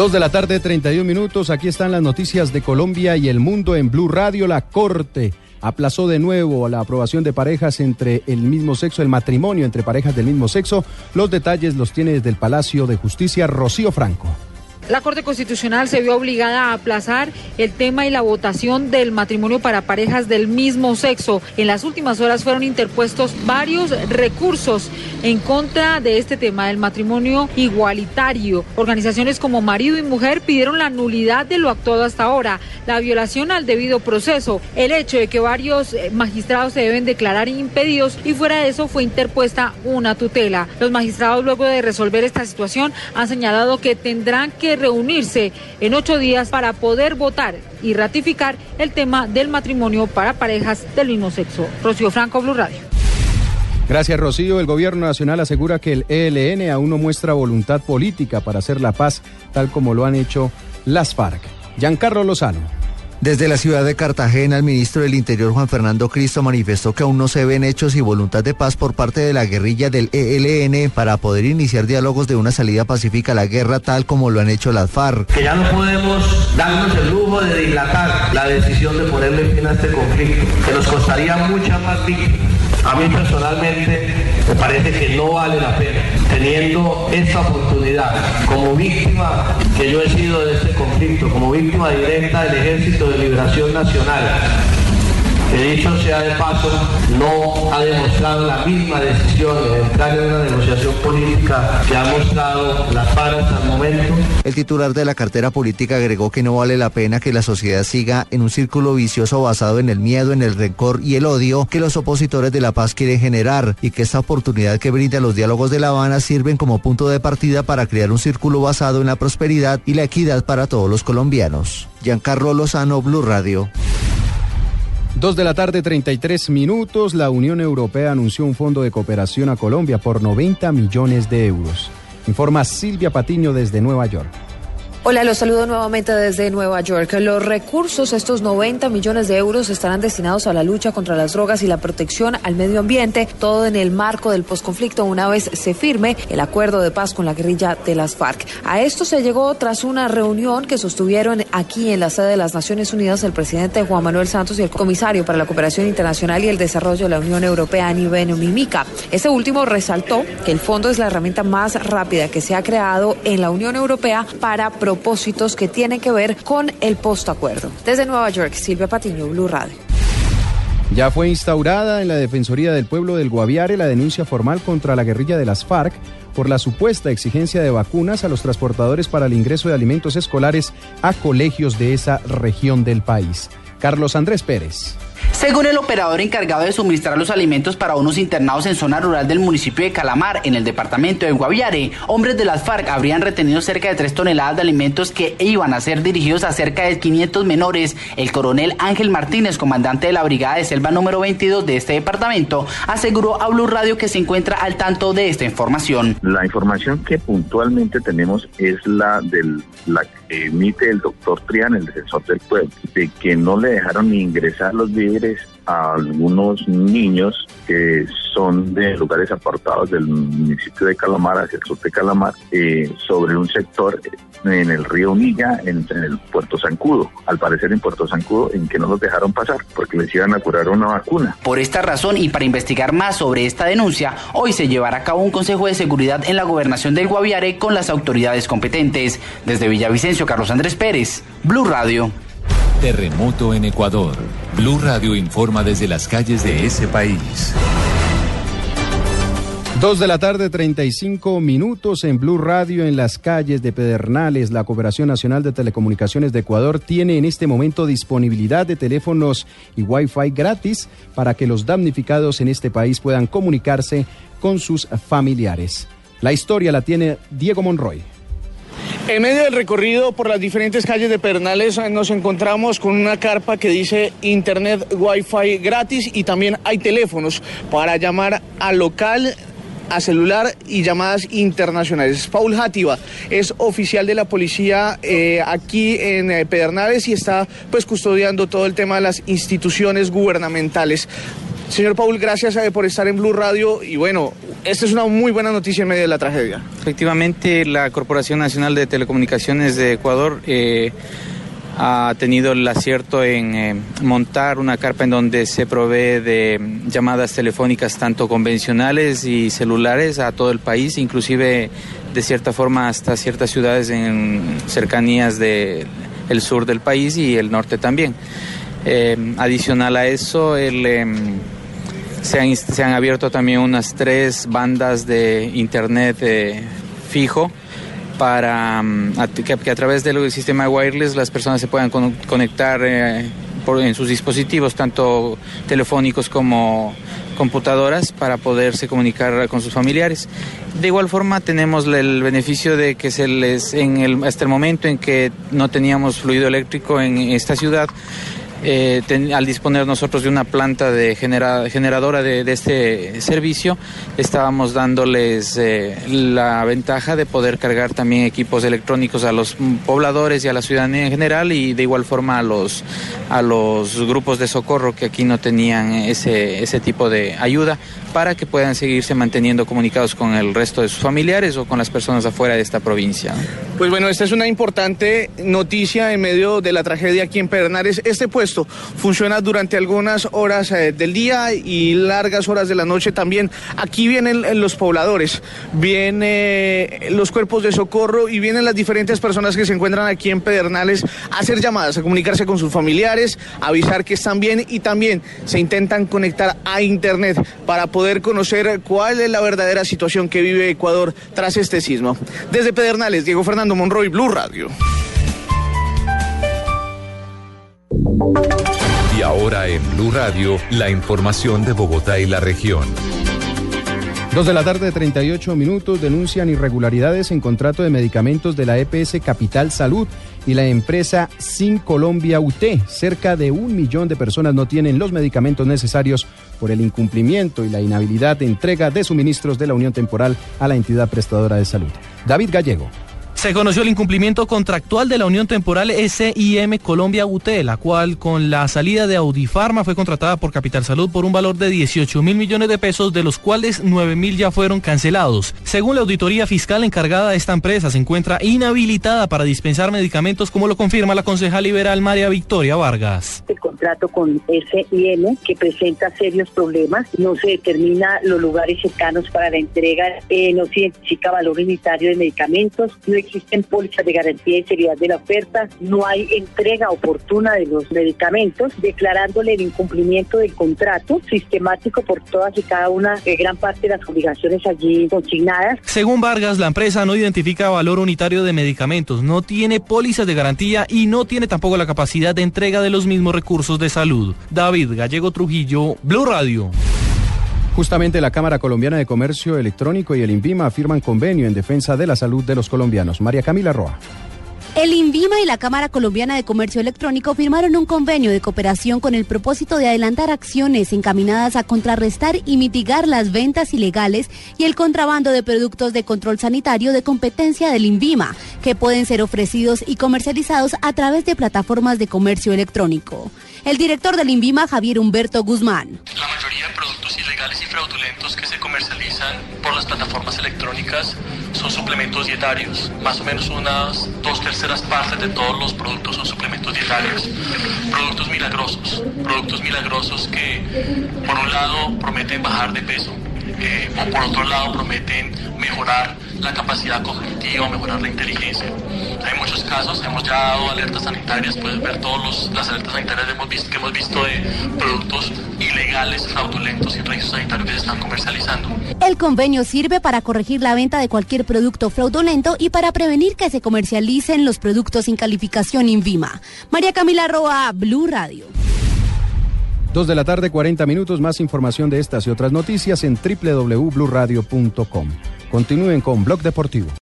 Dos de la tarde, 31 minutos. Aquí están las noticias de Colombia y el mundo en Blue Radio. La Corte aplazó de nuevo la aprobación de parejas entre el mismo sexo, el matrimonio entre parejas del mismo sexo. Los detalles los tiene desde el Palacio de Justicia Rocío Franco. La Corte Constitucional se vio obligada a aplazar el tema y la votación del matrimonio para parejas del mismo sexo. En las últimas horas fueron interpuestos varios recursos en contra de este tema del matrimonio igualitario. Organizaciones como Marido y Mujer pidieron la nulidad de lo actuado hasta ahora, la violación al debido proceso, el hecho de que varios eh, magistrados se deben declarar impedidos y fuera de eso fue interpuesta una tutela. Los magistrados luego de resolver esta situación han señalado que tendrán que reunirse en ocho días para poder votar y ratificar el tema del matrimonio para parejas del mismo sexo. Rocío Franco, Blue Radio. Gracias, Rocío. El gobierno nacional asegura que el ELN aún no muestra voluntad política para hacer la paz, tal como lo han hecho las FARC. Giancarlo Lozano. Desde la ciudad de Cartagena, el ministro del Interior Juan Fernando Cristo manifestó que aún no se ven hechos y voluntad de paz por parte de la guerrilla del ELN para poder iniciar diálogos de una salida pacífica a la guerra tal como lo han hecho las FARC. Que ya no podemos darnos el lujo de dilatar la decisión de ponerle fin a este conflicto, que nos costaría muchas más víctimas. A mí personalmente me parece que no vale la pena, teniendo esta oportunidad como víctima que yo he sido de este conflicto, como víctima directa del Ejército de Liberación Nacional que dicho sea de paso, no ha demostrado la misma decisión de entrar en una negociación política que ha mostrado las paras al momento. El titular de la cartera política agregó que no vale la pena que la sociedad siga en un círculo vicioso basado en el miedo, en el rencor y el odio que los opositores de la paz quieren generar y que esta oportunidad que brinda los diálogos de La Habana sirven como punto de partida para crear un círculo basado en la prosperidad y la equidad para todos los colombianos. Giancarlo Lozano, Blue Radio. Dos de la tarde, 33 minutos. La Unión Europea anunció un fondo de cooperación a Colombia por 90 millones de euros. Informa Silvia Patiño desde Nueva York. Hola, los saludo nuevamente desde Nueva York. Los recursos, estos 90 millones de euros, estarán destinados a la lucha contra las drogas y la protección al medio ambiente, todo en el marco del posconflicto una vez se firme el acuerdo de paz con la guerrilla de las FARC. A esto se llegó tras una reunión que sostuvieron aquí en la sede de las Naciones Unidas el presidente Juan Manuel Santos y el comisario para la cooperación internacional y el desarrollo de la Unión Europea, Anibeno Mimica. Este último resaltó que el fondo es la herramienta más rápida que se ha creado en la Unión Europea para propósitos que tienen que ver con el postacuerdo. Desde Nueva York, Silvia Patiño, Blue Radio. Ya fue instaurada en la Defensoría del Pueblo del Guaviare la denuncia formal contra la guerrilla de las FARC por la supuesta exigencia de vacunas a los transportadores para el ingreso de alimentos escolares a colegios de esa región del país. Carlos Andrés Pérez. Según el operador encargado de suministrar los alimentos para unos internados en zona rural del municipio de Calamar, en el departamento de Guaviare, hombres de las FARC habrían retenido cerca de 3 toneladas de alimentos que iban a ser dirigidos a cerca de 500 menores. El coronel Ángel Martínez, comandante de la brigada de selva número 22 de este departamento, aseguró a Blue Radio que se encuentra al tanto de esta información. La información que puntualmente tenemos es la del la que emite el doctor Trián, el defensor del pueblo, de que no le dejaron ni ingresar los a algunos niños que son de lugares apartados del municipio de Calamar hacia el sur de Calamar eh, sobre un sector en el río Unilla, en, el Puerto Zancudo. Al parecer en Puerto Zancudo, en que no los dejaron pasar porque les iban a curar una vacuna. Por esta razón y para investigar más sobre esta denuncia, hoy se llevará a cabo un consejo de seguridad en la gobernación del Guaviare con las autoridades competentes. Desde Villavicencio, Carlos Andrés Pérez, Blue Radio. Terremoto en Ecuador. Blue Radio informa desde las calles de ese país. Dos de la tarde, 35 minutos en Blue Radio en las calles de Pedernales. La Cooperación Nacional de Telecomunicaciones de Ecuador tiene en este momento disponibilidad de teléfonos y Wi-Fi gratis para que los damnificados en este país puedan comunicarse con sus familiares. La historia la tiene Diego Monroy. En medio del recorrido por las diferentes calles de Pernales eh, nos encontramos con una carpa que dice Internet Wi-Fi gratis y también hay teléfonos para llamar al local a celular y llamadas internacionales. Paul Hativa es oficial de la policía eh, aquí en eh, Pedernales y está pues custodiando todo el tema de las instituciones gubernamentales. Señor Paul, gracias eh, por estar en Blue Radio y bueno, esta es una muy buena noticia en medio de la tragedia. Efectivamente, la Corporación Nacional de Telecomunicaciones de Ecuador eh, ha tenido el acierto en eh, montar una carpa en donde se provee de llamadas telefónicas tanto convencionales y celulares a todo el país, inclusive de cierta forma hasta ciertas ciudades en cercanías del sur del país y el norte también. adicional a eso, el em, se han, se han abierto también unas tres bandas de internet eh, fijo para mm, que, a través del sistema wireless las personas se puedan conectar eh, en sus dispositivos, tanto telefónicos como computadoras, para poderse comunicar con sus familiares. De igual forma tenemos el beneficio de que se les, en hasta el momento en que no teníamos fluido eléctrico en esta ciudad, eh, al disponer nosotros de una planta de generadora de, este servicio, estábamos dándoles eh, la ventaja de poder cargar también equipos electrónicos a los pobladores y a la ciudadanía en general y de igual forma a los, a los grupos de socorro que aquí no tenían ese, ese tipo de ayuda para que puedan seguirse manteniendo comunicados con el resto de sus familiares o con las personas afuera de esta provincia. Pues bueno, esta es una importante noticia en medio de la tragedia aquí en Pedernales. Este puesto funciona durante algunas horas eh, del día y largas horas de la noche también. Aquí vienen los pobladores, vienen los cuerpos de socorro y vienen las diferentes personas que se encuentran aquí en Pedernales a hacer llamadas, a comunicarse con sus familiares, a avisar que están bien y también se intentan conectar a Internet para poder conocer cuál es la verdadera situación que vive Ecuador tras este sismo. Desde Pedernales, Diego Fernando Monroy, Blue Radio. Y ahora en Blue Radio, la información de Bogotá y la región. Dos de la tarde, 38 minutos, denuncian irregularidades en contrato de medicamentos de la EPS Capital Salud y la empresa Sin Colombia UT. Cerca de un millón de personas no tienen los medicamentos necesarios por el incumplimiento y la inhabilidad de entrega de suministros de la Unión Temporal a la entidad prestadora de salud. David Gallego. Se conoció el incumplimiento contractual de la Unión Temporal SIM Colombia UT, la cual con la salida de Audifarma fue contratada por Capital Salud por un valor de 18 mil millones de pesos, de los cuales 9 mil ya fueron cancelados. Según la auditoría fiscal encargada, esta empresa se encuentra inhabilitada para dispensar medicamentos, como lo confirma la concejal liberal María Victoria Vargas. Contrato con SIM que presenta serios problemas, no se determina los lugares cercanos para la entrega, eh, no se identifica valor unitario de medicamentos, no existen pólizas de garantía y seriedad de la oferta, no hay entrega oportuna de los medicamentos, declarándole el incumplimiento del contrato sistemático por todas y cada una, de gran parte de las obligaciones allí consignadas. Según Vargas, la empresa no identifica valor unitario de medicamentos, no tiene pólizas de garantía y no tiene tampoco la capacidad de entrega de los mismos recursos de salud. David Gallego Trujillo, Blue Radio. Justamente la Cámara Colombiana de Comercio Electrónico y el INVIMA firman convenio en defensa de la salud de los colombianos. María Camila Roa. El INVIMA y la Cámara Colombiana de Comercio Electrónico firmaron un convenio de cooperación con el propósito de adelantar acciones encaminadas a contrarrestar y mitigar las ventas ilegales y el contrabando de productos de control sanitario de competencia del INVIMA, que pueden ser ofrecidos y comercializados a través de plataformas de comercio electrónico. El director del INVIMA, Javier Humberto Guzmán. La mayoría de productos ilegales y fraudulentos que se comercializan por las plataformas electrónicas son suplementos dietarios. Más o menos unas dos terceras partes de todos los productos son suplementos dietarios. Productos milagrosos. Productos milagrosos que por un lado prometen bajar de peso eh, o por otro lado prometen mejorar la capacidad cognitiva, mejorar la inteligencia. Hay muchos casos, hemos ya dado alertas sanitarias, puedes ver todas las alertas sanitarias que hemos, visto, que hemos visto de productos ilegales, fraudulentos y registros sanitarios que se están comercializando. El convenio sirve para corregir la venta de cualquier producto fraudulento y para prevenir que se comercialicen los productos sin calificación INVIMA. María Camila Roa, Blue Radio. Dos de la tarde, 40 minutos. Más información de estas y otras noticias en www.bluradio.com. Continúen con Blog Deportivo.